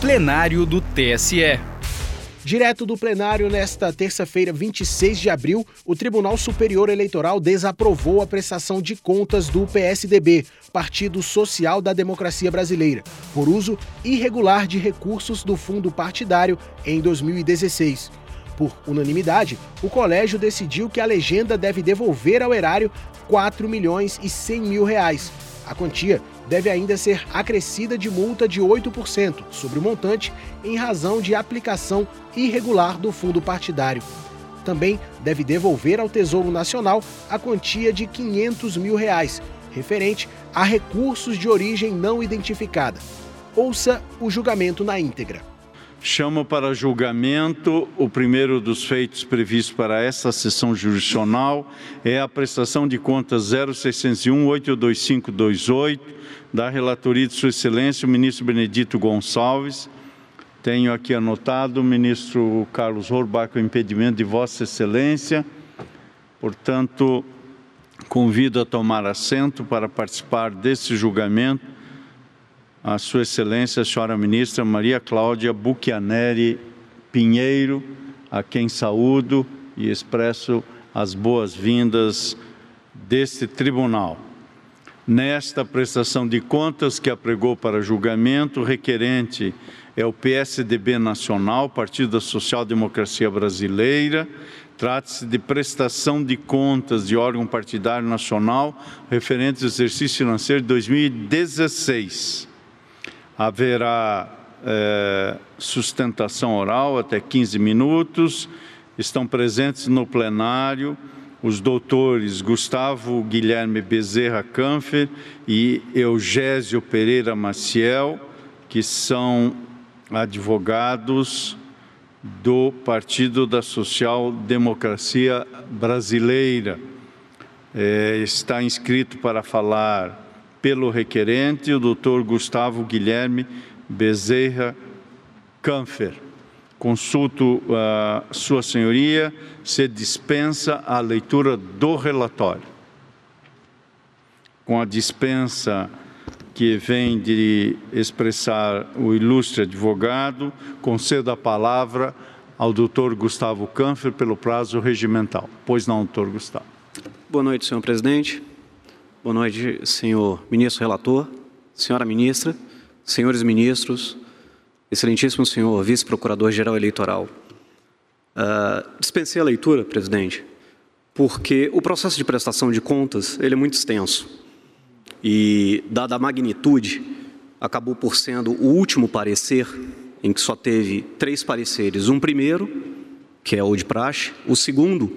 plenário do TSE. Direto do plenário, nesta terça-feira, 26 de abril, o Tribunal Superior Eleitoral desaprovou a prestação de contas do PSDB, Partido Social da Democracia Brasileira, por uso irregular de recursos do fundo partidário em 2016. Por unanimidade, o colégio decidiu que a legenda deve devolver ao erário 4 milhões e 100 mil reais. A quantia deve ainda ser acrescida de multa de 8% sobre o montante em razão de aplicação irregular do fundo partidário. Também deve devolver ao Tesouro Nacional a quantia de 500 mil reais, referente a recursos de origem não identificada. Ouça o julgamento na íntegra. Chamo para julgamento o primeiro dos feitos previstos para esta sessão jurisdicional é a prestação de contas 0601 82528 da relatoria de Sua Excelência, o ministro Benedito Gonçalves. Tenho aqui anotado o ministro Carlos Horbach, o impedimento de Vossa Excelência. Portanto, convido a tomar assento para participar desse julgamento a Sua Excelência, a senhora ministra Maria Cláudia Buchianeri Pinheiro, a quem saúdo e expresso as boas-vindas deste tribunal nesta prestação de contas que apregou para julgamento, o requerente é o PSDB Nacional, Partido da Social Democracia Brasileira. Trata-se de prestação de contas de órgão partidário nacional referente ao exercício financeiro de 2016. Haverá é, sustentação oral até 15 minutos. Estão presentes no plenário os doutores Gustavo Guilherme Bezerra Canfer e Eugésio Pereira Maciel, que são advogados do Partido da Social Democracia Brasileira. É, está inscrito para falar pelo requerente o doutor Gustavo Guilherme Bezerra Canfer. Consulto a uh, Sua Senhoria se dispensa a leitura do relatório. Com a dispensa que vem de expressar o ilustre advogado, concedo a palavra ao doutor Gustavo Canfer pelo prazo regimental. Pois não, doutor Gustavo. Boa noite, senhor presidente. Boa noite, senhor ministro relator, senhora ministra, senhores ministros, Excelentíssimo senhor vice-procurador-geral eleitoral, uh, dispensei a leitura, presidente, porque o processo de prestação de contas ele é muito extenso e, dada a magnitude, acabou por sendo o último parecer, em que só teve três pareceres. Um primeiro, que é o de praxe, o segundo,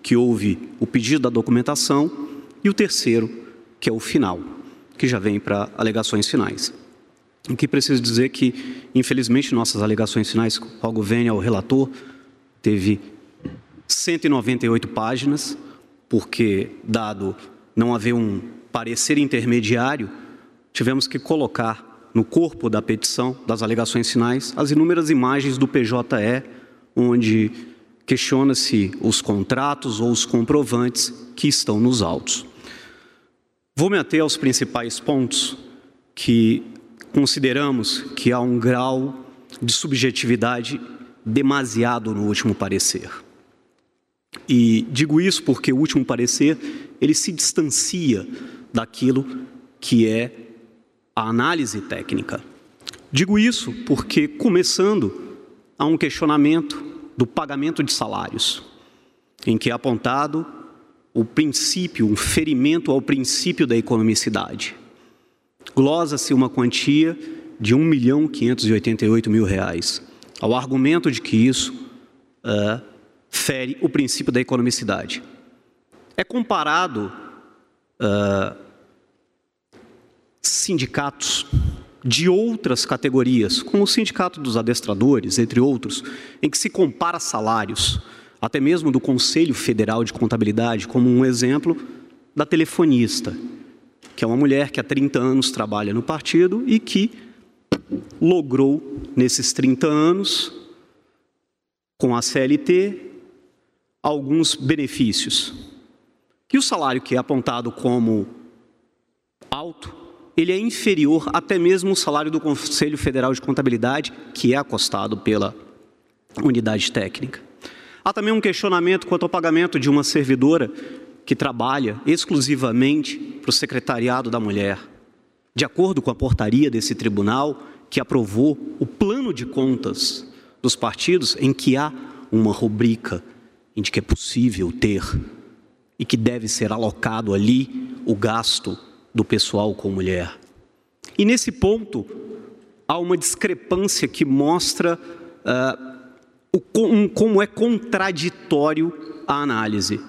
que houve o pedido da documentação, e o terceiro, que é o final, que já vem para alegações finais. O que preciso dizer que, infelizmente, nossas alegações finais, logo venha ao relator, teve 198 páginas, porque, dado não haver um parecer intermediário, tivemos que colocar no corpo da petição, das alegações finais, as inúmeras imagens do PJE, onde questiona-se os contratos ou os comprovantes que estão nos autos. Vou me ater aos principais pontos que consideramos que há um grau de subjetividade demasiado no último parecer. E digo isso porque o último parecer, ele se distancia daquilo que é a análise técnica. Digo isso porque começando há um questionamento do pagamento de salários, em que é apontado o princípio, um ferimento ao princípio da economicidade. Glosa-se uma quantia de 1 milhão 588 mil reais, ao argumento de que isso uh, fere o princípio da economicidade. É comparado uh, sindicatos de outras categorias, como o Sindicato dos Adestradores, entre outros, em que se compara salários, até mesmo do Conselho Federal de Contabilidade, como um exemplo da telefonista, que é uma mulher que há 30 anos trabalha no partido e que logrou, nesses 30 anos, com a CLT, alguns benefícios. E o salário que é apontado como alto, ele é inferior até mesmo ao salário do Conselho Federal de Contabilidade, que é acostado pela unidade técnica. Há também um questionamento quanto ao pagamento de uma servidora que trabalha exclusivamente para o secretariado da mulher. De acordo com a portaria desse tribunal, que aprovou o plano de contas dos partidos, em que há uma rubrica em que é possível ter e que deve ser alocado ali o gasto do pessoal com mulher. E nesse ponto, há uma discrepância que mostra uh, como é contraditório a análise.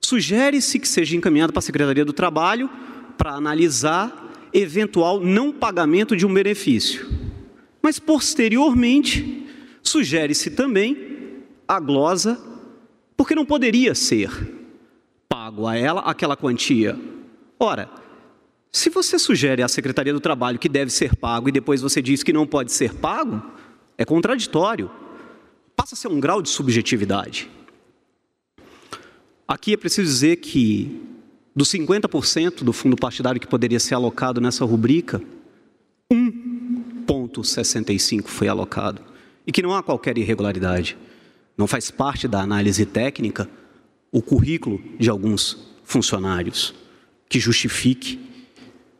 Sugere-se que seja encaminhado para a Secretaria do Trabalho para analisar eventual não pagamento de um benefício. Mas, posteriormente, sugere-se também a glosa, porque não poderia ser pago a ela aquela quantia. Ora, se você sugere à Secretaria do Trabalho que deve ser pago e depois você diz que não pode ser pago, é contraditório. Passa a ser um grau de subjetividade. Aqui é preciso dizer que dos 50% do fundo partidário que poderia ser alocado nessa rubrica, 1,65 foi alocado. E que não há qualquer irregularidade. Não faz parte da análise técnica o currículo de alguns funcionários que justifique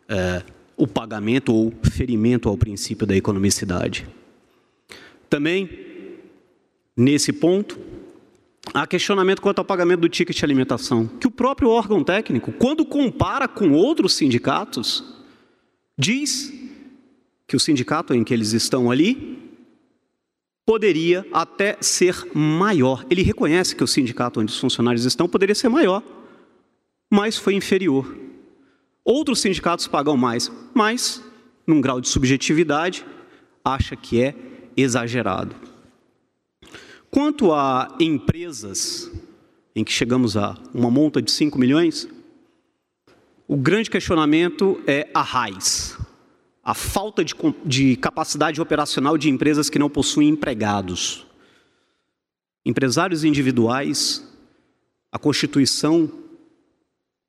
é, o pagamento ou ferimento ao princípio da economicidade. Também, nesse ponto, há questionamento quanto ao pagamento do ticket de alimentação, que o próprio órgão técnico, quando compara com outros sindicatos, diz que o sindicato em que eles estão ali poderia até ser maior. Ele reconhece que o sindicato onde os funcionários estão poderia ser maior, mas foi inferior. Outros sindicatos pagam mais, mas, num grau de subjetividade, acha que é exagerado. Quanto a empresas em que chegamos a uma monta de 5 milhões, o grande questionamento é a RAIS, a falta de, de, capacidade operacional de empresas que não possuem empregados. Empresários individuais, a Constituição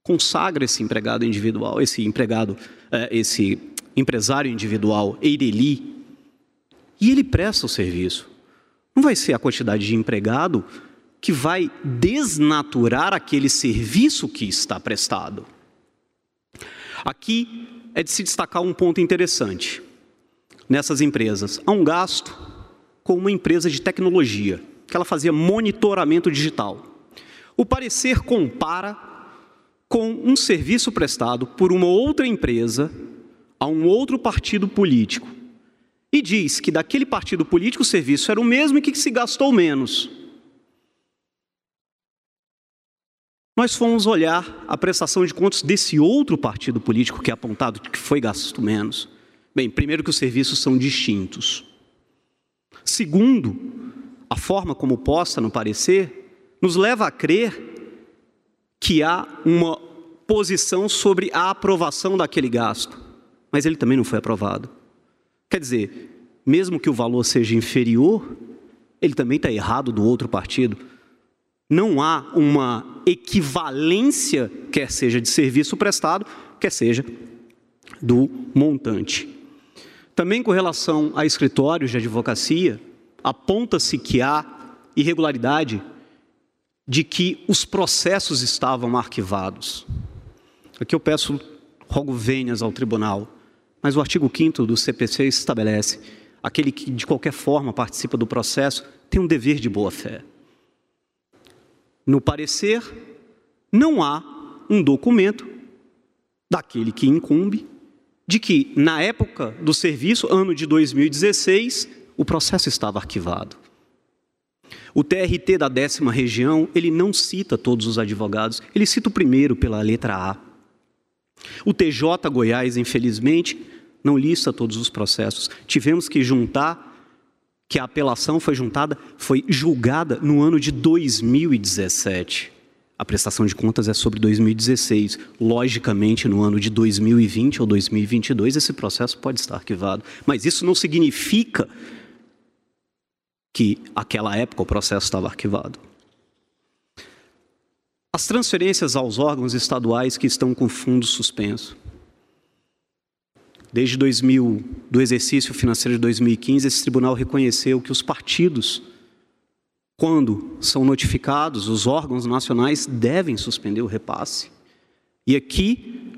consagra esse empregado individual, esse empregado, é, esse empresário individual, Eireli, e ele presta o serviço. Não vai ser a quantidade de empregado que vai desnaturar aquele serviço que está prestado. Aqui é de se destacar um ponto interessante. Nessas empresas, há um gasto com uma empresa de tecnologia, que ela fazia monitoramento digital. O parecer compara com um serviço prestado por uma outra empresa a um outro partido político e diz que daquele partido político o serviço era o mesmo e que se gastou menos. Nós fomos olhar a prestação de contas desse outro partido político que é apontado que foi gasto menos. Bem, primeiro que os serviços são distintos. Segundo, a forma como posta no parecer nos leva a crer que há uma posição sobre a aprovação daquele gasto, mas ele também não foi aprovado. Quer dizer, mesmo que o valor seja inferior, ele também está errado do outro partido. Não há uma equivalência, quer seja de serviço prestado, quer seja do montante. Também com relação a escritórios de advocacia, aponta-se que há irregularidade de que os processos estavam arquivados. Aqui eu peço, rogo venhas ao tribunal mas o artigo 5 do CPC estabelece: aquele que de qualquer forma participa do processo tem um dever de boa-fé. No parecer, não há um documento daquele que incumbe de que, na época do serviço, ano de 2016, o processo estava arquivado. O TRT da décima região, ele não cita todos os advogados, ele cita o primeiro pela letra A. O TJ Goiás, infelizmente, não lista todos os processos. Tivemos que juntar que a apelação foi juntada, foi julgada no ano de 2017. A prestação de contas é sobre 2016. Logicamente, no ano de 2020 ou 2022, esse processo pode estar arquivado. Mas isso não significa que, aquela época, o processo estava arquivado. As transferências aos órgãos estaduais que estão com fundo suspenso. Desde 2000, do exercício financeiro de 2015, esse tribunal reconheceu que os partidos, quando são notificados, os órgãos nacionais devem suspender o repasse. E aqui,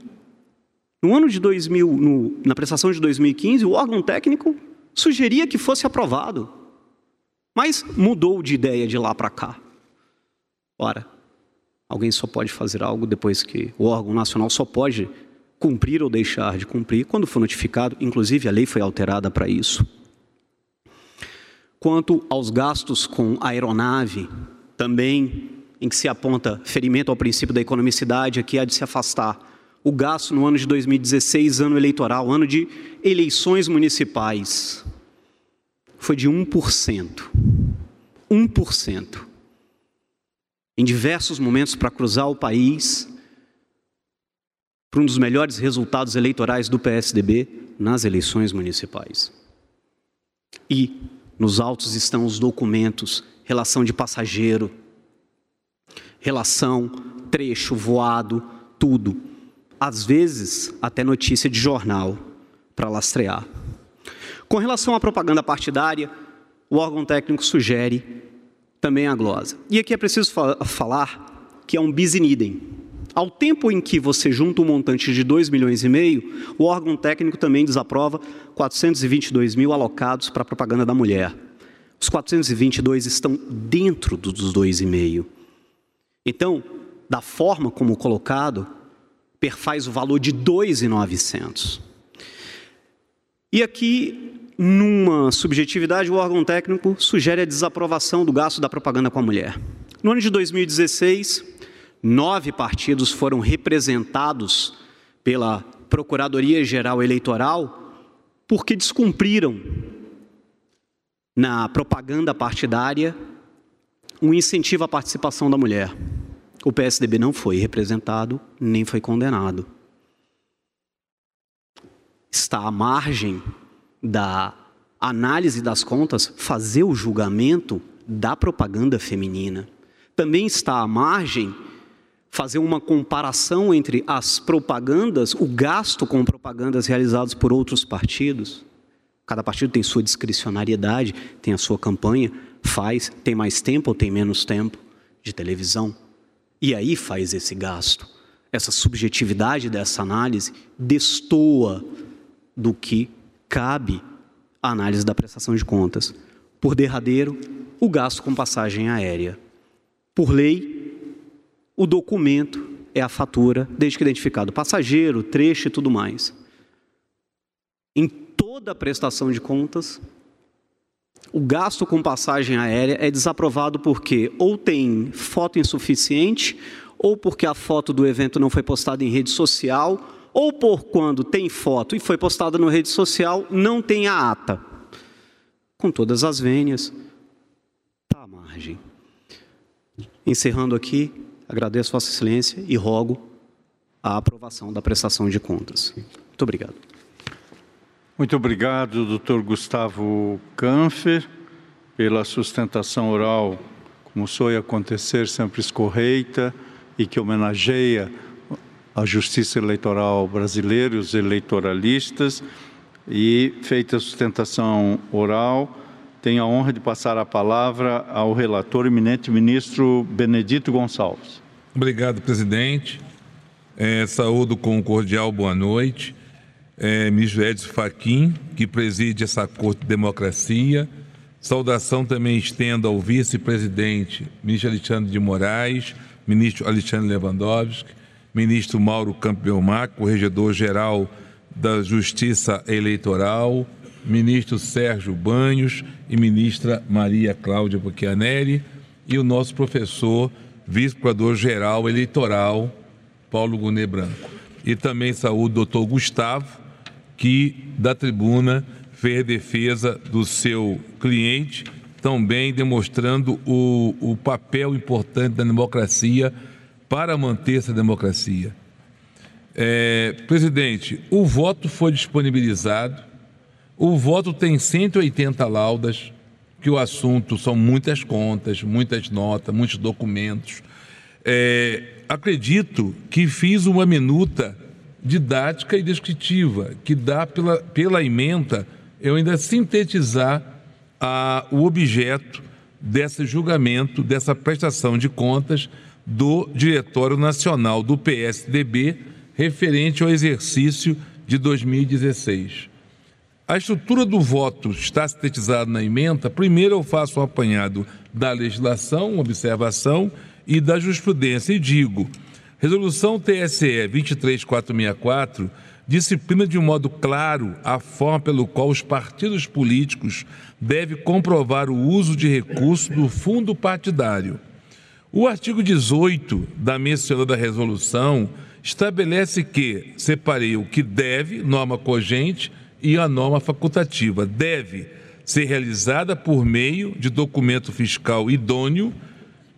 no ano de 2000, no, na prestação de 2015, o órgão técnico sugeria que fosse aprovado, mas mudou de ideia de lá para cá. Ora, alguém só pode fazer algo depois que o órgão nacional só pode cumprir ou deixar de cumprir quando for notificado, inclusive a lei foi alterada para isso. Quanto aos gastos com aeronave, também em que se aponta ferimento ao princípio da economicidade, aqui há de se afastar o gasto no ano de 2016, ano eleitoral, ano de eleições municipais, foi de 1%. 1%. Em diversos momentos para cruzar o país, para um dos melhores resultados eleitorais do PSDB nas eleições municipais. E nos autos estão os documentos, relação de passageiro, relação, trecho, voado, tudo. Às vezes, até notícia de jornal para lastrear. Com relação à propaganda partidária, o órgão técnico sugere também a glosa. E aqui é preciso falar que é um bis in idem. Ao tempo em que você junta um montante de 2 milhões e meio, o órgão técnico também desaprova 422 mil alocados para a propaganda da mulher. Os 422 estão dentro dos 2,5. Então, da forma como colocado, perfaz o valor de 2,900. E aqui, numa subjetividade, o órgão técnico sugere a desaprovação do gasto da propaganda com a mulher. No ano de 2016, nove partidos foram representados pela Procuradoria-Geral Eleitoral porque descumpriram na propaganda partidária um incentivo à participação da mulher. O PSDB não foi representado, nem foi condenado. Está à margem da análise das contas fazer o julgamento da propaganda feminina. Também está à margem fazer uma comparação entre as propagandas, o gasto com propagandas realizadas por outros partidos. Cada partido tem sua discricionariedade, tem a sua campanha, faz, tem mais tempo ou tem menos tempo de televisão. E aí faz esse gasto. Essa subjetividade dessa análise destoa do que cabe à análise da prestação de contas. Por derradeiro, o gasto com passagem aérea. Por lei, o documento é a fatura, desde que identificado passageiro, trecho e tudo mais. Em toda a prestação de contas, o gasto com passagem aérea é desaprovado porque ou tem foto insuficiente, ou porque a foto do evento não foi postada em rede social, ou por quando tem foto e foi postada na rede social, não tem a ata. Com todas as vênias, está à margem. Encerrando aqui, agradeço Vossa Excelência e rogo a aprovação da prestação de contas. Muito obrigado. Muito obrigado, doutor Gustavo Canfer, pela sustentação oral, como soe acontecer, sempre escorreita e que homenageia a justiça eleitoral brasileira os eleitoralistas. E, feita a sustentação oral, tenho a honra de passar a palavra ao relator eminente ministro Benedito Gonçalves. Obrigado, presidente. É, saúdo com um cordial boa noite é, ministro Edson Fachin, que preside essa Corte de Democracia. Saudação também estendo ao vice-presidente, ministro Alexandre de Moraes, ministro Alexandre Lewandowski, ministro Mauro Campo Belmar, corregedor-geral da Justiça Eleitoral, ministro Sérgio Banhos e ministra Maria Cláudia Bucchianelli e o nosso professor, vice-procurador-geral eleitoral, Paulo Gunê Branco. E também saúdo o doutor Gustavo, que da tribuna fez defesa do seu cliente, também demonstrando o, o papel importante da democracia para manter essa democracia. É, presidente, o voto foi disponibilizado, o voto tem 180 laudas, que o assunto são muitas contas, muitas notas, muitos documentos. É, acredito que fiz uma minuta didática e descritiva, que dá pela, pela emenda eu ainda sintetizar a, o objeto desse julgamento, dessa prestação de contas do Diretório Nacional do PSDB referente ao exercício de 2016. A estrutura do voto está sintetizada na emenda. Primeiro, eu faço um apanhado da legislação, observação e da jurisprudência e digo: Resolução TSE 23464 disciplina de um modo claro a forma pelo qual os partidos políticos devem comprovar o uso de recursos do fundo partidário. O artigo 18 da mencionada resolução estabelece que separei o que deve, norma cogente, e a norma facultativa. Deve ser realizada por meio de documento fiscal idôneo,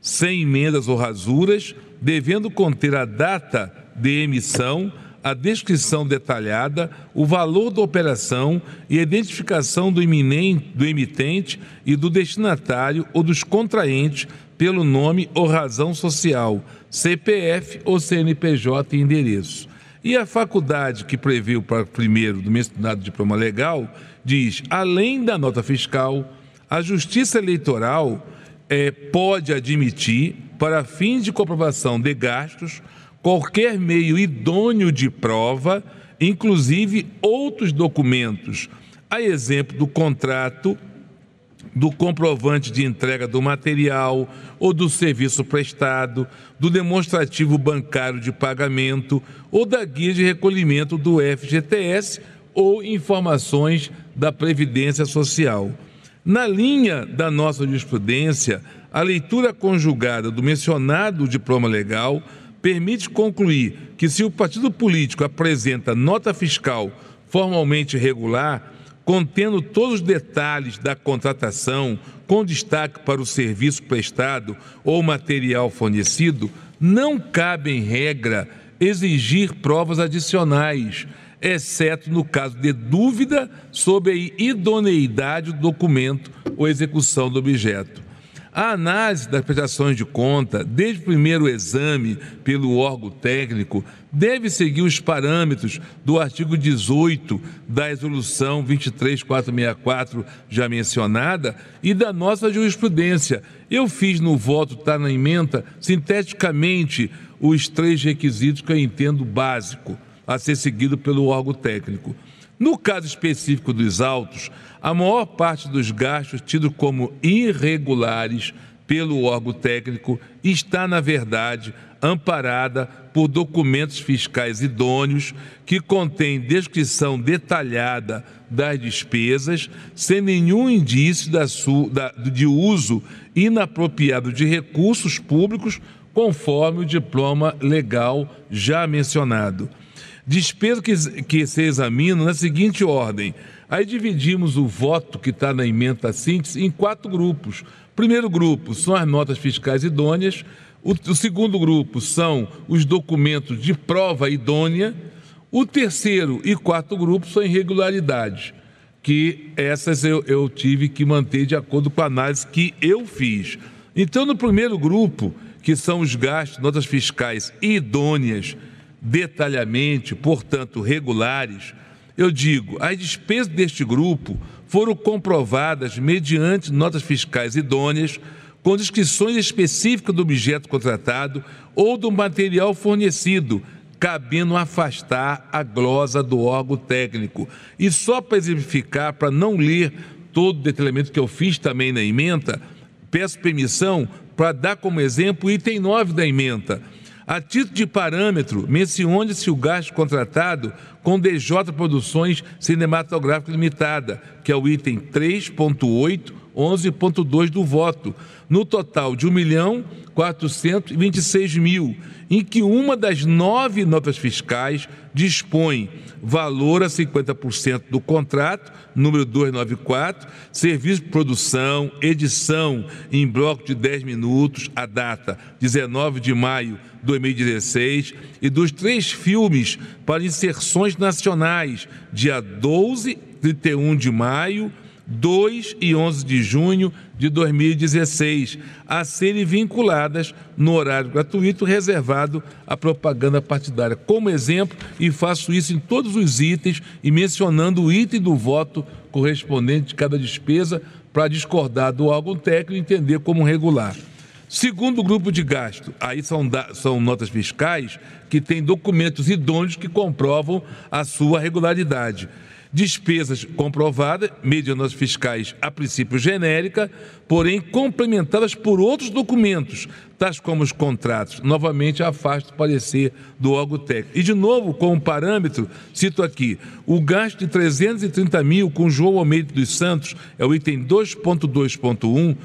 sem emendas ou rasuras, devendo conter a data de emissão, a descrição detalhada, o valor da operação e a identificação do, do emitente e do destinatário ou dos contraentes pelo nome ou razão social, CPF ou CNPJ e endereço. E a faculdade que prevê o primeiro do mencionado diploma legal diz: além da nota fiscal, a Justiça Eleitoral é, pode admitir, para fins de comprovação de gastos, qualquer meio idôneo de prova, inclusive outros documentos, a exemplo do contrato do comprovante de entrega do material ou do serviço prestado, do demonstrativo bancário de pagamento ou da guia de recolhimento do FGTS ou informações da Previdência Social. Na linha da nossa jurisprudência, a leitura conjugada do mencionado diploma legal permite concluir que, se o partido político apresenta nota fiscal formalmente regular, contendo todos os detalhes da contratação, com destaque para o serviço prestado ou material fornecido, não cabe, em regra, exigir provas adicionais, exceto no caso de dúvida sobre a idoneidade do documento ou execução do objeto. A análise das prestações de conta, desde o primeiro exame pelo órgão técnico, deve seguir os parâmetros do artigo 18 da Resolução 23464, já mencionada, e da nossa jurisprudência. Eu fiz no voto, está na emenda, sinteticamente, os três requisitos que eu entendo básico a ser seguido pelo órgão técnico. No caso específico dos autos, a maior parte dos gastos tidos como irregulares pelo órgão técnico está, na verdade, amparada por documentos fiscais idôneos que contêm descrição detalhada das despesas, sem nenhum indício da, da, de uso inapropriado de recursos públicos, conforme o diploma legal já mencionado. Despesa que, que se examina na seguinte ordem. Aí dividimos o voto que está na emenda síntese em quatro grupos. Primeiro grupo são as notas fiscais idôneas. O, o segundo grupo são os documentos de prova idônea. O terceiro e quarto grupo são irregularidades, que essas eu, eu tive que manter de acordo com a análise que eu fiz. Então, no primeiro grupo, que são os gastos, notas fiscais idôneas, detalhadamente, portanto regulares, eu digo, as despesas deste grupo foram comprovadas mediante notas fiscais idôneas, com descrições específicas do objeto contratado ou do material fornecido, cabendo afastar a glosa do órgão técnico. E só para exemplificar, para não ler todo o detalhamento que eu fiz também na emenda, peço permissão para dar como exemplo o item 9 da emenda a título de parâmetro, mencione-se o gasto contratado com DJ Produções Cinematográficas Limitada, que é o item 3.8, 11.2 do voto, no total de 1 milhão 426 mil, em que uma das nove notas fiscais dispõe valor a 50% do contrato, número 294, serviço de produção, edição em bloco de 10 minutos, a data 19 de maio de 2016, e dos três filmes para inserções nacionais, dia 12, 31 de maio, 2 e 11 de junho de 2016, a serem vinculadas no horário gratuito reservado à propaganda partidária. Como exemplo, e faço isso em todos os itens e mencionando o item do voto correspondente de cada despesa para discordar do órgão técnico e entender como regular. Segundo grupo de gasto, aí são, são notas fiscais que têm documentos idôneos que comprovam a sua regularidade. Despesas comprovadas, mediante notas fiscais a princípio genérica, porém complementadas por outros documentos, tais como os contratos. Novamente, afasto o parecer do órgão técnico. E, de novo, como parâmetro, cito aqui, o gasto de 330 mil com João Almeida dos Santos, é o item 2.2.1,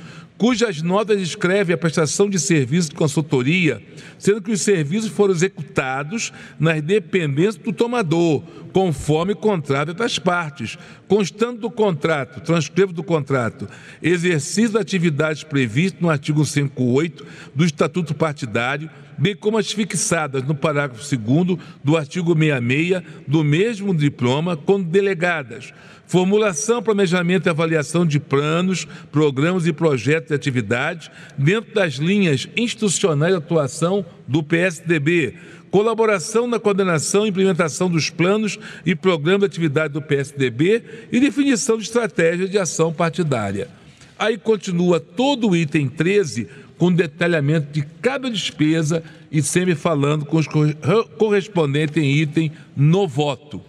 cujas notas descrevem a prestação de serviços de consultoria, sendo que os serviços foram executados nas dependências do tomador, conforme contrato das partes. Constando do contrato, transcrevo do contrato, exercício das atividades previstas no artigo 58 do Estatuto Partidário, bem como as fixadas no parágrafo 2 do artigo 66 do mesmo diploma, quando delegadas formulação, planejamento e avaliação de planos, programas e projetos de atividade dentro das linhas institucionais de atuação do PSDB, colaboração na coordenação e implementação dos planos e programas de atividade do PSDB e definição de estratégia de ação partidária. Aí continua todo o item 13 com detalhamento de cada despesa e sempre falando com os correspondentes em item no voto.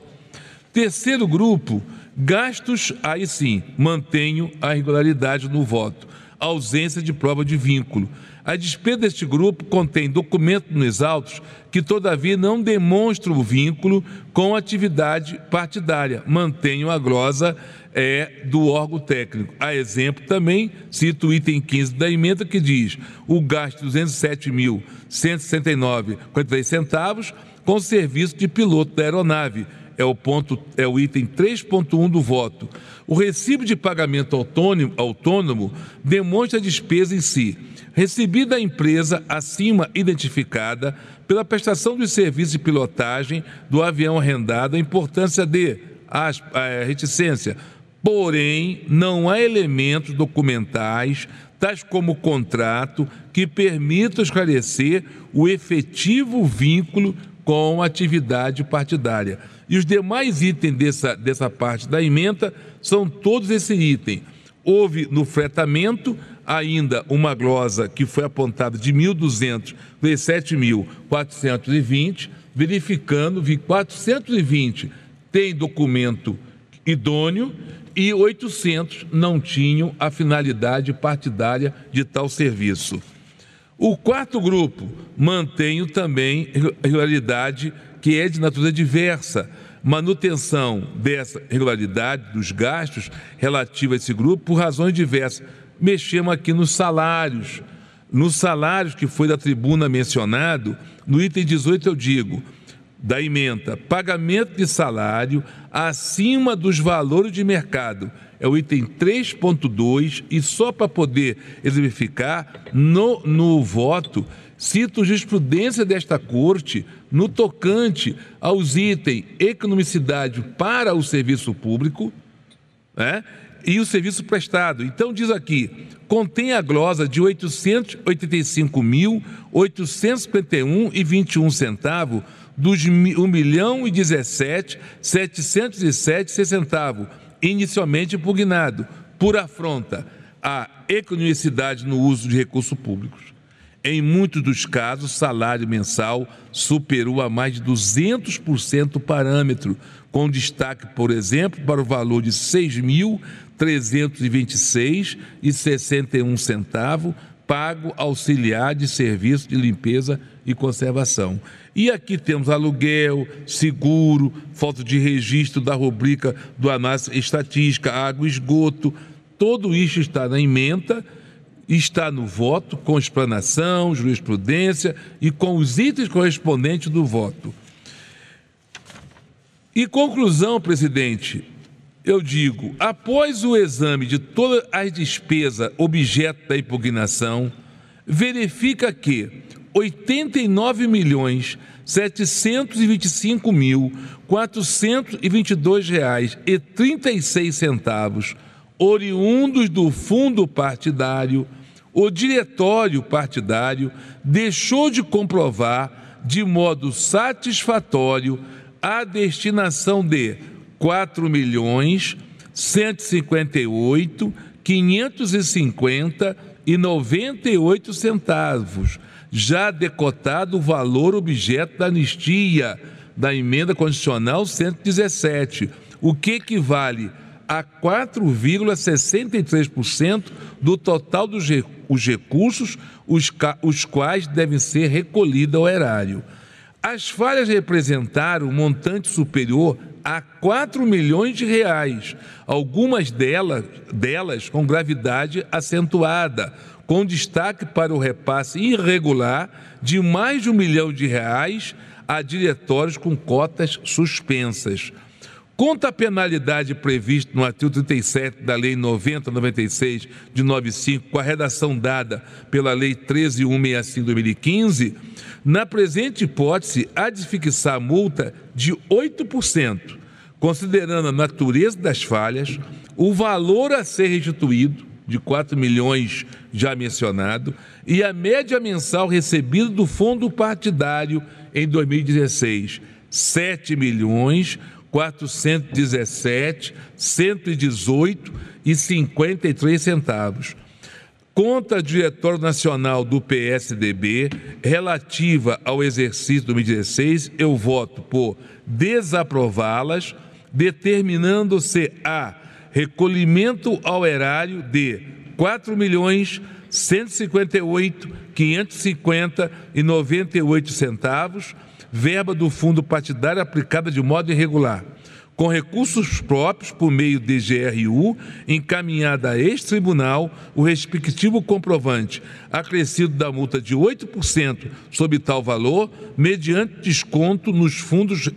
Terceiro grupo Gastos, aí sim, mantenho a regularidade no voto. Ausência de prova de vínculo. A despesa deste grupo contém documentos nos autos que, todavia, não demonstram o vínculo com atividade partidária. Mantenho a glosa é, do órgão técnico. A exemplo, também cito o item 15 da emenda que diz o gasto de 207.169,43 centavos com serviço de piloto da aeronave é o ponto, é o item 3.1 do voto. O recibo de pagamento autônomo, autônomo demonstra a despesa em si, recebida da empresa acima identificada pela prestação dos serviços de pilotagem do avião arrendado, a importância de a, a reticência. Porém, não há elementos documentais, tais como contrato, que permitam esclarecer o efetivo vínculo com a atividade partidária. E os demais itens dessa, dessa parte da emenda são todos esse item. Houve no fretamento ainda uma glosa que foi apontada de 1.200 para 7.420, verificando que 420 tem documento idôneo e 800 não tinham a finalidade partidária de tal serviço. O quarto grupo mantenho também regularidade que é de natureza diversa. Manutenção dessa regularidade dos gastos relativos a esse grupo por razões diversas. Mexemos aqui nos salários. Nos salários que foi da tribuna mencionado, no item 18 eu digo, da emenda, pagamento de salário acima dos valores de mercado é o item 3.2 e só para poder exemplificar no, no voto, cito jurisprudência desta corte no tocante aos itens economicidade para o serviço público né, e o serviço prestado. Então diz aqui, contém a glosa de 885.851 e 21 centavos dos 1 milhão e 17 707 centavos inicialmente impugnado por afronta à economicidade no uso de recursos públicos. Em muitos dos casos, salário mensal superou a mais de 200% o parâmetro, com destaque, por exemplo, para o valor de R$ 6.326,61 pago auxiliar de serviço de limpeza e conservação. E aqui temos aluguel, seguro, falta de registro da rubrica do análise estatística, água esgoto. Tudo isso está na emenda, está no voto, com explanação, jurisprudência e com os itens correspondentes do voto. E conclusão, presidente, eu digo, após o exame de todas as despesas objeto da impugnação, verifica que 89 milhões 725 mil 422 reais e 36 centavos oriundos do fundo partidário, o diretório partidário deixou de comprovar de modo satisfatório a destinação de 4 milhões 158 550 e 98 centavos, já decotado o valor objeto da anistia da emenda constitucional 117, o que equivale a 4,63% do total dos recursos, os, os quais devem ser recolhidos ao erário. As falhas representaram um montante superior a 4 milhões de reais, algumas delas, delas com gravidade acentuada, com destaque para o repasse irregular de mais de um milhão de reais a diretórios com cotas suspensas. Conta a penalidade prevista no artigo 37 da Lei 9096 de 95, com a redação dada pela Lei 13165 de 2015, na presente hipótese, há de fixar multa de 8%, considerando a natureza das falhas, o valor a ser restituído, de 4 milhões já mencionado, e a média mensal recebida do fundo partidário em 2016, 7 milhões 417, 118 e 53 centavos. Conta Diretório Nacional do PSDB relativa ao exercício 2016, eu voto por desaprová-las, determinando-se a recolhimento ao erário de 4 milhões 158 550 e 98 centavos verba do fundo partidário aplicada de modo irregular, com recursos próprios por meio de GRU, encaminhada a este tribunal o respectivo comprovante, acrescido da multa de 8% sobre tal valor, mediante desconto nos fundos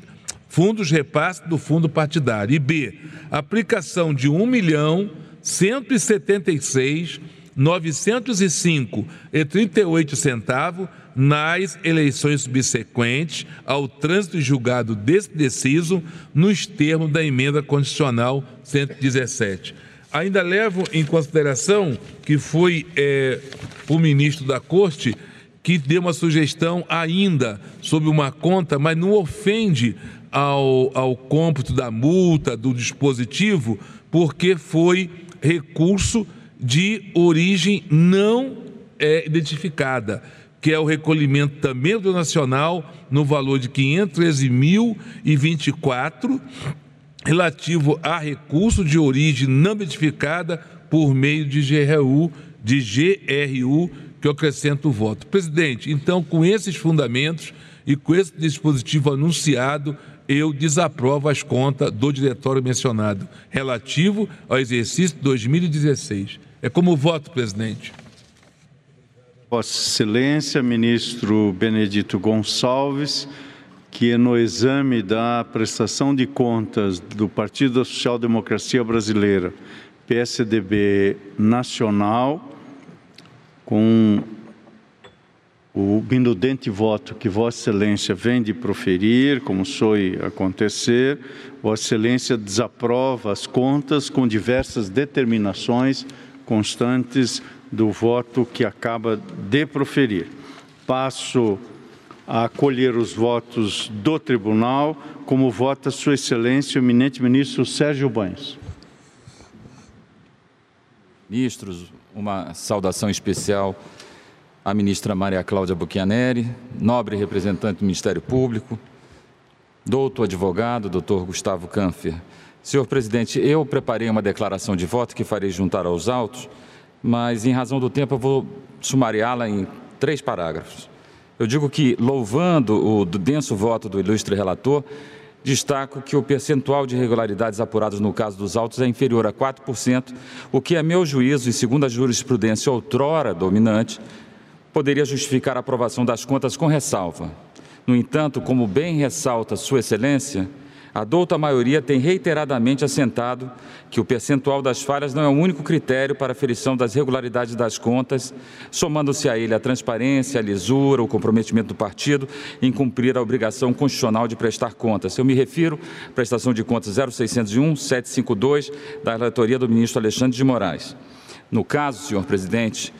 fundos repasse do fundo partidário. E B, aplicação de 1 milhão 176 905 e 38 centavos nas eleições subsequentes ao trânsito julgado desse deciso nos termos da emenda constitucional 117. Ainda levo em consideração que foi é, o ministro da Corte que deu uma sugestão ainda sobre uma conta, mas não ofende ao, ao cômputo da multa, do dispositivo, porque foi recurso de origem não é, identificada que é o recolhimento também do nacional no valor de 513.024, relativo a recurso de origem não identificada por meio de GRU, de GRU, que eu acrescento o voto. Presidente, então, com esses fundamentos e com esse dispositivo anunciado, eu desaprovo as contas do diretório mencionado, relativo ao exercício 2016. É como voto, presidente. Vossa Excelência, ministro Benedito Gonçalves, que no exame da prestação de contas do Partido da Social Democracia Brasileira, PSDB Nacional, com o minudente voto que Vossa Excelência vem de proferir, como foi acontecer, Vossa Excelência desaprova as contas com diversas determinações constantes do voto que acaba de proferir. Passo a acolher os votos do tribunal, como vota Sua Excelência o eminente ministro Sérgio Banhos. Ministros, uma saudação especial à ministra Maria Cláudia Buchianeri, nobre representante do Ministério Público, doutor advogado, doutor Gustavo Canfer. Senhor presidente, eu preparei uma declaração de voto que farei juntar aos autos mas em razão do tempo eu vou sumariá-la em três parágrafos. Eu digo que, louvando o denso voto do ilustre relator, destaco que o percentual de irregularidades apuradas no caso dos autos é inferior a 4%, o que, a meu juízo e segundo a jurisprudência outrora dominante, poderia justificar a aprovação das contas com ressalva. No entanto, como bem ressalta Sua Excelência, A douta maioria tem reiteradamente assentado que o percentual das falhas não é o único critério para a aferição das regularidades das contas, somando-se a ele a transparência, a lisura, o comprometimento do partido em cumprir a obrigação constitucional de prestar contas. Eu me refiro à prestação de contas 0601 752 da relatoria do ministro Alexandre de Moraes. No caso, senhor presidente,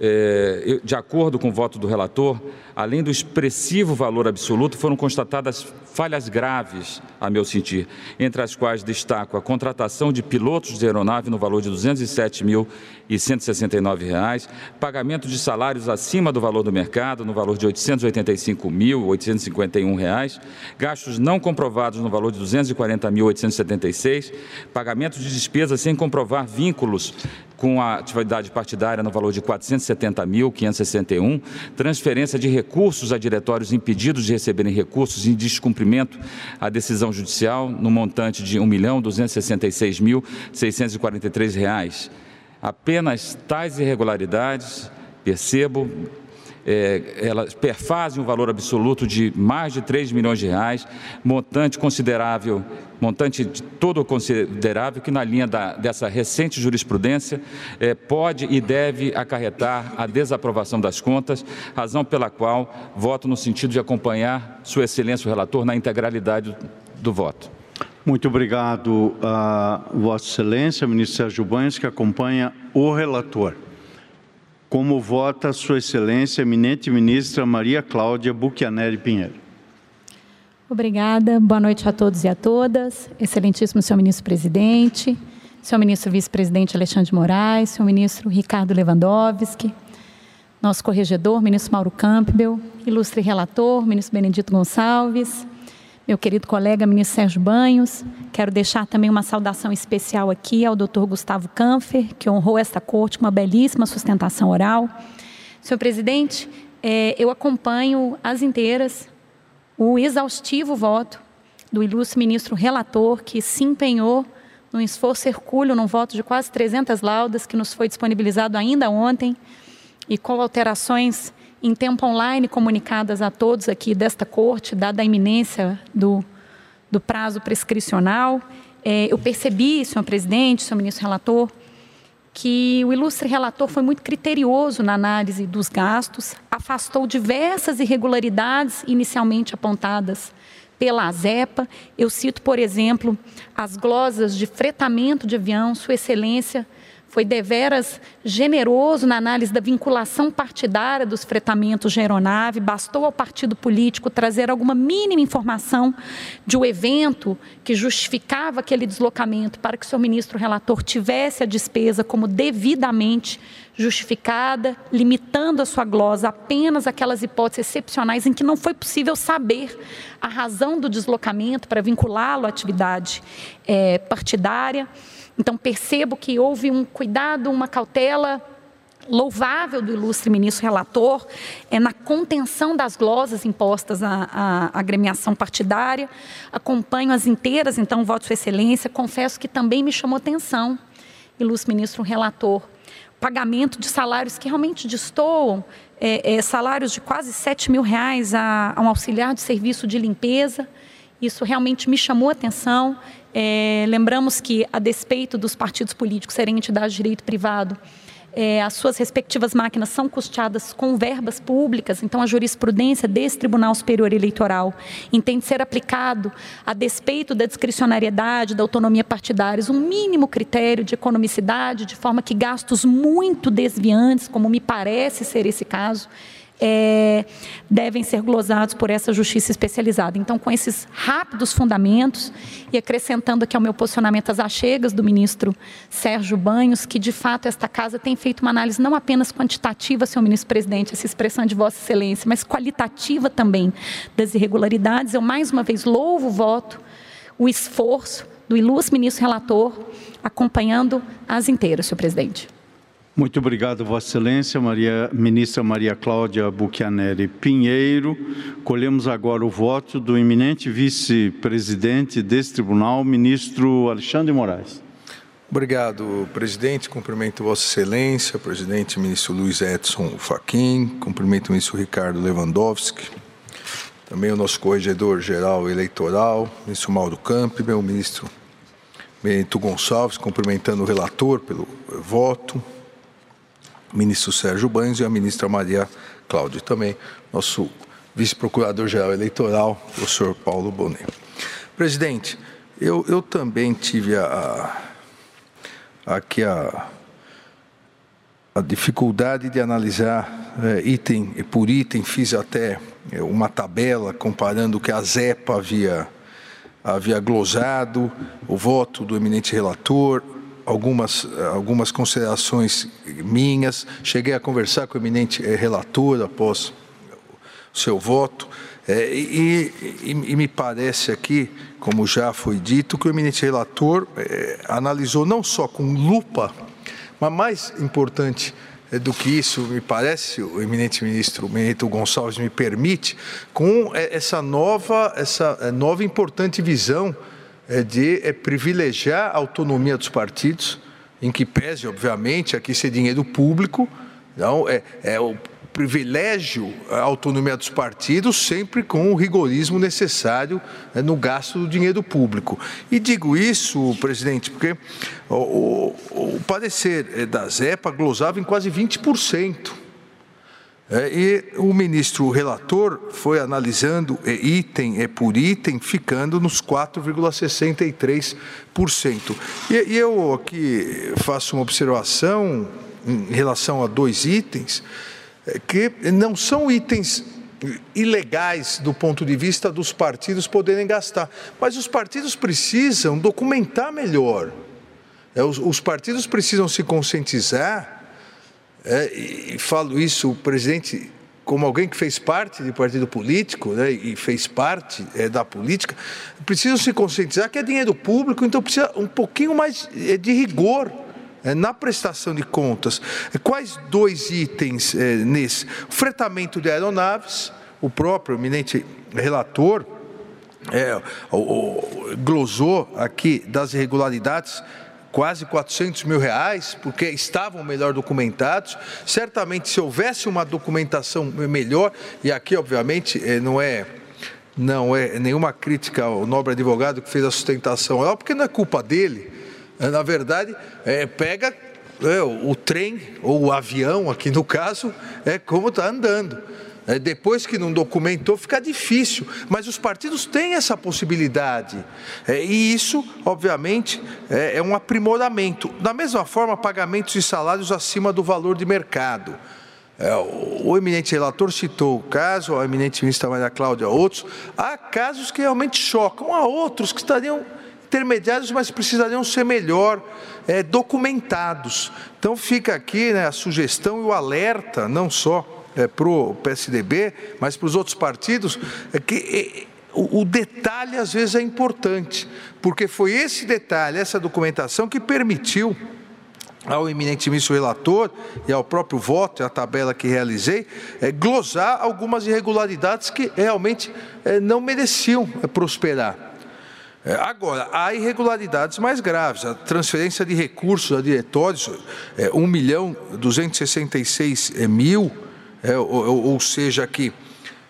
é, de acordo com o voto do relator, além do expressivo valor absoluto, foram constatadas falhas graves, a meu sentir, entre as quais destaco a contratação de pilotos de aeronave no valor de R$ 207.169, pagamento de salários acima do valor do mercado, no valor de R$ 885.851, gastos não comprovados no valor de R$ 240.876, pagamento de despesas sem comprovar vínculos com a atividade partidária no valor de R$ 470.561, transferência de recursos a diretórios impedidos de receberem recursos em descumprimento à decisão judicial no montante de R$ 1.266.643. Apenas tais irregularidades, percebo, é, elas perfazem o valor absoluto de mais de 3 milhões de reais, montante considerável, montante todo considerável que na linha da, dessa recente jurisprudência é, pode e deve acarretar a desaprovação das contas, razão pela qual voto no sentido de acompanhar Sua Excelência o relator na integralidade do, do voto. Muito obrigado a Vossa Excelência, ministro Sérgio Banhos, que acompanha o relator. Como vota Sua Excelência, eminente ministra Maria Cláudia Buchianeri Pinheiro. Obrigada. Boa noite a todos e a todas. Excelentíssimo senhor ministro presidente, senhor ministro vice-presidente Alexandre Moraes, senhor ministro Ricardo Lewandowski, nosso corregedor, ministro Mauro Campbell, ilustre relator, ministro Benedito Gonçalves, meu querido colega ministro Sérgio Banhos. Quero deixar também uma saudação especial aqui ao doutor Gustavo Canfer, que honrou esta corte com uma belíssima sustentação oral. Senhor presidente, é, eu acompanho as inteiras o exaustivo voto do ilustre ministro relator, que se empenhou num esforço hercúleo, num voto de quase 300 laudas, que nos foi disponibilizado ainda ontem, e com alterações em tempo online comunicadas a todos aqui desta corte, dada a iminência do, do prazo prescricional. É, eu percebi, senhor presidente, senhor ministro relator, que o ilustre relator foi muito criterioso na análise dos gastos, afastou diversas irregularidades inicialmente apontadas pela ASEPA. Eu cito, por exemplo, as glosas de fretamento de avião, Sua Excelência foi deveras generoso na análise da vinculação partidária dos fretamentos de aeronave, bastou ao partido político trazer alguma mínima informação de um evento que justificava aquele deslocamento para que o seu ministro relator tivesse a despesa como devidamente justificada, limitando a sua glosa apenas aquelas hipóteses excepcionais em que não foi possível saber a razão do deslocamento para vinculá-lo à atividade é, partidária. Então, percebo que houve um cuidado, uma cautela louvável do ilustre ministro relator é na contenção das glosas impostas à, à, à agremiação partidária. Acompanho as inteiras, então, voto Sua Excelência. Confesso que também me chamou atenção, ilustre ministro relator, pagamento de salários que realmente destoam, é, é, salários de quase 7 mil reais a, a um auxiliar de serviço de limpeza. Isso realmente me chamou atenção. É, lembramos que, a despeito dos partidos políticos serem entidades de direito privado, é, as suas respectivas máquinas são custeadas com verbas públicas, então a jurisprudência desse Tribunal Superior Eleitoral entende ser aplicado, a despeito da discricionariedade, da autonomia partidários, um mínimo critério de economicidade, de forma que gastos muito desviantes, como me parece ser esse caso, é, devem ser glosados por essa justiça especializada. Então, com esses rápidos fundamentos e acrescentando aqui ao meu posicionamento as achegas do ministro Sérgio Banhos, que de fato esta casa tem feito uma análise não apenas quantitativa, senhor ministro presidente, essa expressão de Vossa Excelência, mas qualitativa também das irregularidades. Eu mais uma vez louvo o voto, o esforço do ilustre ministro relator, acompanhando as inteiras, senhor presidente. Muito obrigado, Vossa Excelência, Maria, ministra Maria Cláudia Buchianeri Pinheiro. Colhemos agora o voto do eminente vice-presidente desse tribunal, ministro Alexandre Moraes. Obrigado, presidente. Cumprimento Vossa Excelência, presidente ministro Luiz Edson Fachin, cumprimento o ministro Ricardo Lewandowski, também o nosso corregedor-geral eleitoral, ministro Mauro Campbell, ministro Benito Gonçalves, cumprimentando o relator pelo voto, ministro Sérgio Banhos e a ministra Maria Cláudia, também nosso vice-procurador-geral eleitoral, professor Paulo Bonet. Presidente, eu, eu também tive a, a, aqui a, a dificuldade de analisar é, item por item, fiz até é, uma tabela comparando o que a ZEPA havia, havia glosado, o voto do eminente relator, algumas, algumas considerações minhas. Cheguei a conversar com o eminente eh, relator após o seu voto. É, e, e, e, me parece aqui, como já foi dito, que o eminente relator é, analisou não só com lupa, mas mais importante é, do que isso, me parece, o eminente ministro Benito Gonçalves me permite, com essa nova, essa nova importante visão de é, privilegiar a autonomia dos partidos, em que pese, obviamente, aqui ser dinheiro público, não é, é o privilégio a autonomia dos partidos, sempre com o rigorismo necessário é, no gasto do dinheiro público. E digo isso, presidente, porque o, o, o parecer é, da ZEPA glosava em quase 20%. É, e o ministro relator foi analisando é, item é, por item, ficando nos 4,63%. E, e eu aqui faço uma observação em relação a dois itens, que não são itens ilegais do ponto de vista dos partidos poderem gastar, mas os partidos precisam documentar melhor. Os partidos precisam se conscientizar é, e falo isso, o presidente, como alguém que fez parte de partido político né, e fez parte é, da política, precisam se conscientizar que é dinheiro público, então precisa um pouquinho mais é, de rigor é, na prestação de contas. Quais dois itens é, nesse? O fretamento de aeronaves, o próprio eminente relator é, o, o, glosou aqui das irregularidades quase 400 mil reais, porque estavam melhor documentados. Certamente, se houvesse uma documentação melhor, e aqui, obviamente, eh, não é não é nenhuma crítica ao nobre advogado que fez a sustentação oral, porque não é culpa dele. Eh, na verdade, é, pega é, o trem ou o avião, aqui no caso, é como está andando. É, depois que não documentou, fica difícil. Mas os partidos têm essa possibilidade. É, e isso, obviamente, é, é, um aprimoramento. Da mesma forma, pagamentos de salários acima do valor de mercado. O, o eminente relator citou o caso, a eminente ministra Maria Cláudia, outros. Há casos que realmente chocam, há outros que estariam intermediários, mas precisariam ser melhor é, documentados. Então fica aqui né, a sugestão e o alerta, não só é, para o PSDB, mas para os outros partidos, é que é, o, o detalhe às vezes é importante, porque foi esse detalhe, essa documentação que permitiu ao eminente ministro relator e ao próprio voto, a tabela que realizei, é, glosar algumas irregularidades que realmente é, não mereciam é, prosperar. É, agora, há irregularidades mais graves. A transferência de recursos a diretórios, é, 1 milhão 266 mil é, ou, ou, seja, que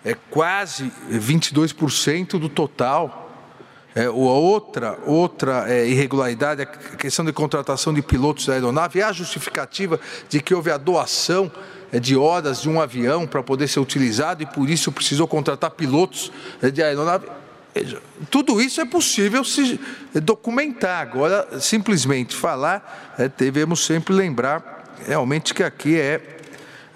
é quase 22% do total. É, outra outra é, irregularidade, a questão de contratação de pilotos da aeronave, é a justificativa de que houve a doação é, de horas de um avião para poder ser utilizado e por isso precisou contratar pilotos é, de aeronave. Tudo isso é possível se documentar. Agora, simplesmente falar, é, devemos sempre lembrar realmente que aqui é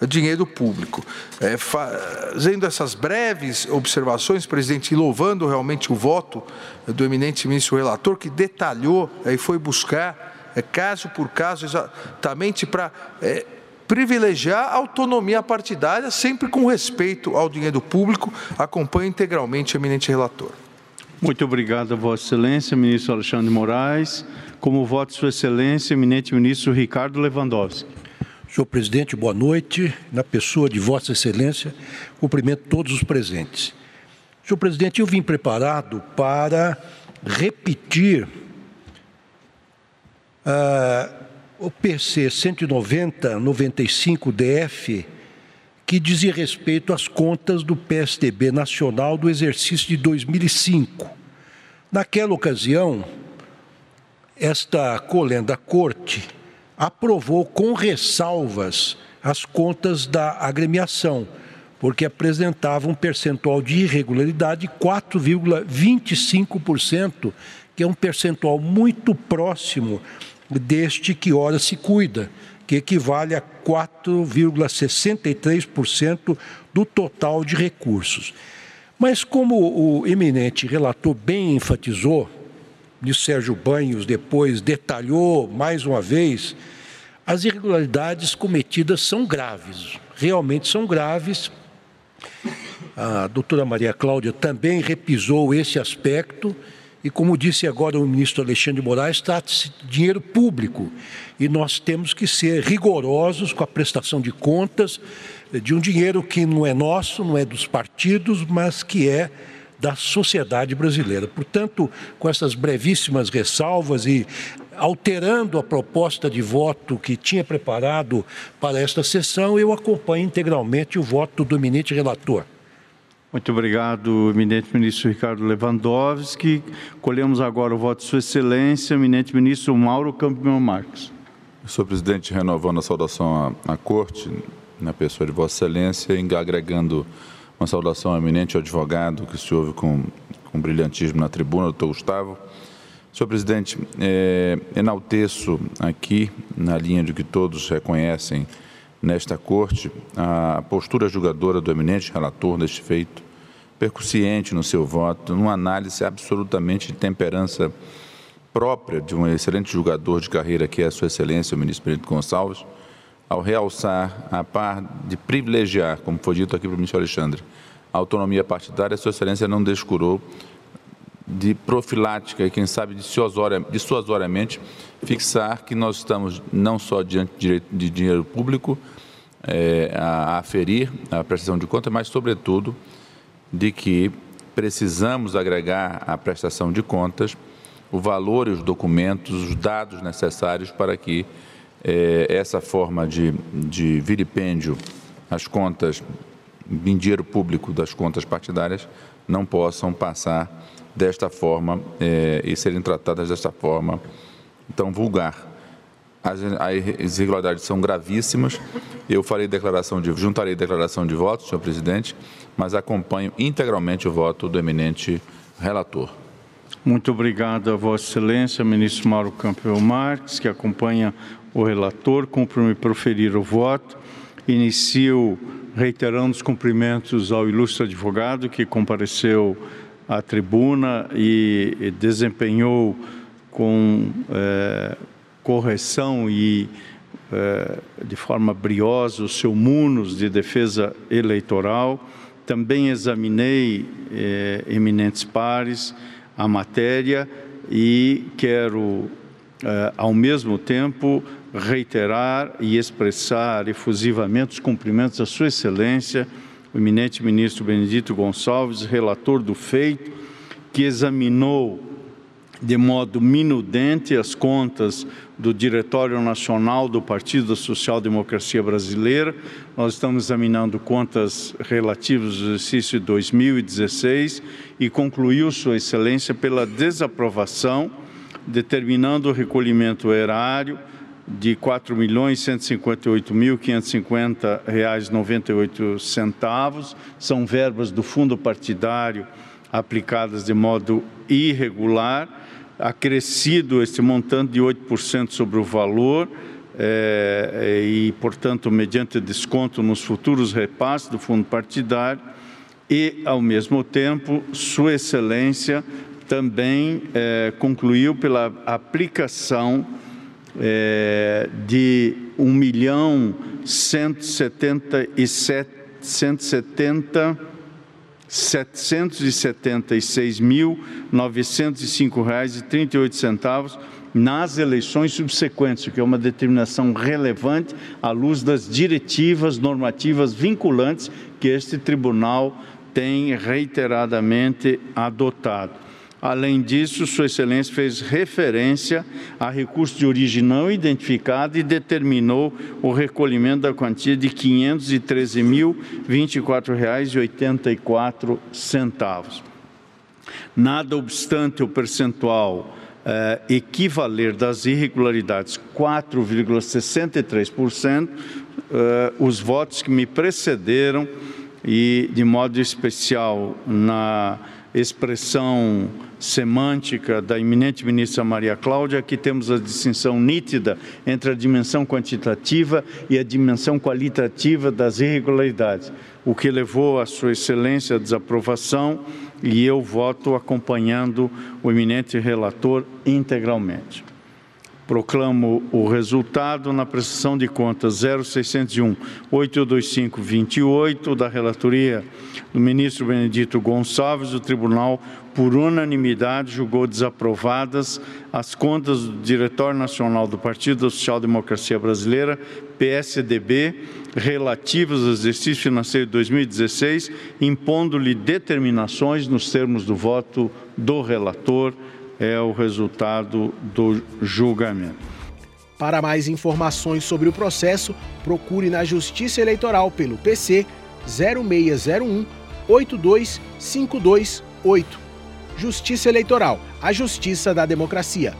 dinheiro público. É, fazendo essas breves observações, presidente, e louvando realmente o voto do eminente ministro relator, que detalhou é, e foi buscar, é, caso por caso, exatamente para é, privilegiar a autonomia partidária, sempre com respeito ao dinheiro público, acompanha integralmente o eminente relator. Muito obrigado, Vossa Excelência, ministro Alexandre Moraes. Como voto, Sua Excelência, eminente ministro Ricardo Lewandowski. Senhor presidente, boa noite. Na pessoa de Vossa Excelência, cumprimento todos os presentes. Senhor presidente, eu vim preparado para repetir uh, o PC 190-95 DF, que dizia respeito às contas do PSDB nacional do exercício de 2005. Naquela ocasião, esta colenda corte aprovou com ressalvas as contas da agremiação, porque apresentava um percentual de irregularidade de 4,25%, que é um percentual muito próximo deste que ora se cuida, que equivale a 4,63% do total de recursos. Mas como o eminente relator bem enfatizou, de Sérgio Banhos depois detalhou mais uma vez, as irregularidades cometidas são graves, realmente são graves. A doutora Maria Cláudia também repisou esse aspecto e, como disse agora o ministro Alexandre Moraes, trata-se de dinheiro público e nós temos que ser rigorosos com a prestação de contas de um dinheiro que não é nosso, não é dos partidos, mas que é da sociedade brasileira. Portanto, com essas brevíssimas ressalvas e alterando a proposta de voto que tinha preparado para esta sessão, eu acompanho integralmente o voto do eminente relator. Muito obrigado, eminente ministro Ricardo Lewandowski. Colhemos agora o voto de Sua Excelência, eminente ministro Mauro Campion Marques. Senhor presidente, renovando a saudação à, à Corte, na pessoa de Vossa Excelência, agregando uma saudação ao eminente advogado que se ouve com, com brilhantismo na tribuna, doutor Gustavo. Senhor presidente, é, enalteço aqui, na linha de que todos reconhecem nesta corte, a postura julgadora do eminente relator deste feito, percussiente no seu voto, numa análise absolutamente de temperança própria de um excelente julgador de carreira que é a Sua Excelência, o ministro Benedito Gonçalves, ao realçar a par de privilegiar, como foi dito aqui pelo ministro Alexandre, a autonomia partidária, a Sua Excelência não descurou de profilática e, quem sabe, dissuasoriamente, fixar que nós estamos não só diante de dinheiro público é, a aferir a prestação de contas, mas, sobretudo, de que precisamos agregar à prestação de contas o valor e os documentos, os dados necessários para que é, essa forma de, de vilipêndio às contas, em dinheiro público das contas partidárias, não possam passar desta forma é, e serem tratadas desta forma tão vulgar. As, as irregularidades são gravíssimas. Eu farei declaração de, juntarei declaração de voto, senhor presidente, mas acompanho integralmente o voto do eminente relator. Muito obrigado a Vossa Excelência, ministro Mauro Campeão Marques, que acompanha o relator. Cumpro-me proferir o voto. Inicio reiterando os cumprimentos ao ilustre advogado que compareceu à tribuna e desempenhou com é, correção e é, de forma briosa o seu munus de defesa eleitoral. Também examinei, é, eminentes pares, a matéria e quero, ao mesmo tempo, reiterar e expressar efusivamente os cumprimentos à Sua Excelência, o eminente ministro Benedito Gonçalves, relator do feito, que examinou de modo minudente as contas do Diretório Nacional do Partido Social Democracia Brasileira. Nós estamos examinando contas relativas ao exercício de 2016 e concluiu Sua Excelência pela desaprovação, determinando o recolhimento erário de R$ 4.158.550,98. São verbas do fundo partidário aplicadas de modo irregular, acrescido este montante de 8% sobre o valor é, e, portanto, mediante desconto nos futuros repasses do fundo partidário e, ao mesmo tempo, Sua Excelência também é, concluiu pela aplicação é, de 1 milhão 177 170 776.905,38 nas eleições subsequentes, o que é uma determinação relevante à luz das diretivas normativas vinculantes que este tribunal tem reiteradamente adotado. Além disso, Sua Excelência fez referência a recurso de origem não identificada e determinou o recolhimento da quantia de R$ 513.024,84. Nada obstante o percentual eh, equivaler das irregularidades 4,63%, eh, os votos que me precederam e, de modo especial, na expressão semântica da eminente ministra Maria Cláudia, aqui temos a distinção nítida entre a dimensão quantitativa e a dimensão qualitativa das irregularidades, o que levou a Sua Excelência à desaprovação e eu voto acompanhando o eminente relator integralmente. Proclamo o resultado na prestação de contas 0601 825 28 da relatoria do ministro Benedito Gonçalves, o tribunal por unanimidade julgou desaprovadas as contas do Diretório Nacional do Partido da Social Democracia Brasileira, PSDB, relativas ao exercício financeiro de 2016, impondo-lhe determinações nos termos do voto do relator. É o resultado do julgamento. Para mais informações sobre o processo, procure na Justiça Eleitoral pelo PC 0601 82528. Justiça Eleitoral, a justiça da democracia.